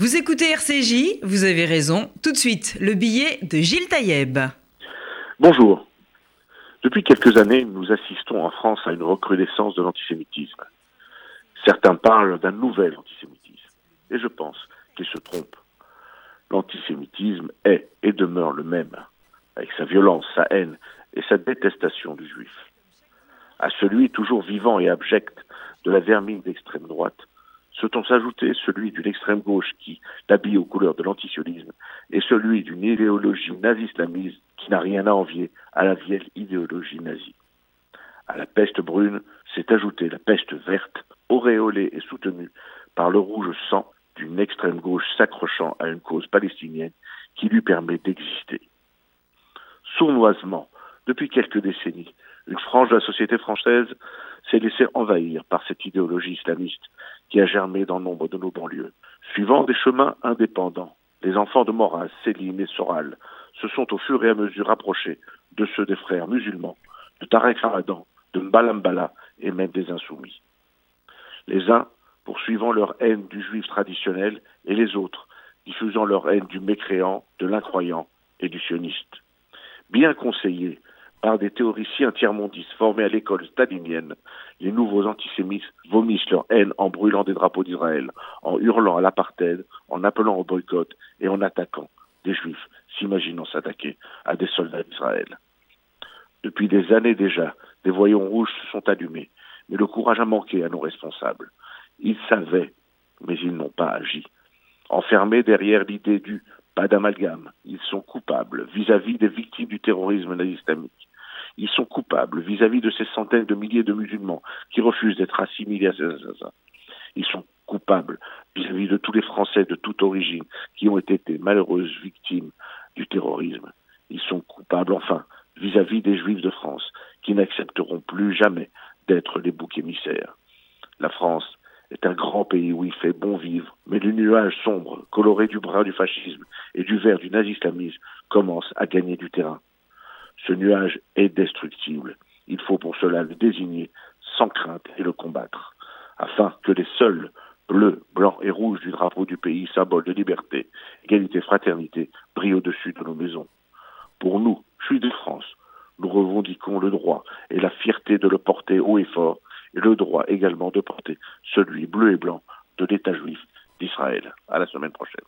Vous écoutez RCJ, vous avez raison. Tout de suite, le billet de Gilles Taïeb. Bonjour. Depuis quelques années, nous assistons en France à une recrudescence de l'antisémitisme. Certains parlent d'un nouvel antisémitisme. Et je pense qu'ils se trompent. L'antisémitisme est et demeure le même, avec sa violence, sa haine et sa détestation du juif. À celui toujours vivant et abject de la vermine d'extrême droite, se sont s'ajouter celui d'une extrême gauche qui l'habille aux couleurs de l'antisionisme et celui d'une idéologie nazi-islamiste qui n'a rien à envier à la vieille idéologie nazie. À la peste brune s'est ajoutée la peste verte, auréolée et soutenue par le rouge sang d'une extrême gauche s'accrochant à une cause palestinienne qui lui permet d'exister. Sournoisement, depuis quelques décennies, une frange de la société française s'est laissée envahir par cette idéologie islamiste qui a germé dans nombre de nos banlieues. Suivant des chemins indépendants, les enfants de Moraz, Céline et Soral se sont au fur et à mesure rapprochés de ceux des frères musulmans, de Tarek Ramadan, de Mbalambala et même des insoumis. Les uns poursuivant leur haine du juif traditionnel et les autres diffusant leur haine du mécréant, de l'incroyant et du sioniste. Bien conseillés par des théoriciens tiers-mondistes formés à l'école stalinienne, les nouveaux antisémites vomissent leur haine en brûlant des drapeaux d'Israël, en hurlant à l'apartheid, en appelant au boycott et en attaquant des juifs, s'imaginant s'attaquer à des soldats d'Israël. Depuis des années déjà, des voyons rouges se sont allumés, mais le courage a manqué à nos responsables. Ils savaient, mais ils n'ont pas agi. Enfermés derrière l'idée du pas d'amalgame, ils sont coupables vis-à-vis des victimes du terrorisme islamique ils sont coupables vis-à-vis de ces centaines de milliers de musulmans qui refusent d'être assimilés à ces assassins. Ils sont coupables vis-à-vis de tous les Français de toute origine qui ont été malheureuses victimes du terrorisme. Ils sont coupables, enfin, vis-à-vis des Juifs de France qui n'accepteront plus jamais d'être les boucs émissaires. La France est un grand pays où il fait bon vivre, mais le nuage sombre, coloré du brun du fascisme et du vert du nazislamisme, commence à gagner du terrain. Ce nuage est destructible. Il faut pour cela le désigner sans crainte et le combattre, afin que les seuls bleus, blancs et rouges du drapeau du pays, symbole de liberté, égalité, fraternité, brillent au-dessus de nos maisons. Pour nous, juifs de France, nous revendiquons le droit et la fierté de le porter haut et fort, le droit également de porter celui bleu et blanc de l'État juif d'Israël. À la semaine prochaine.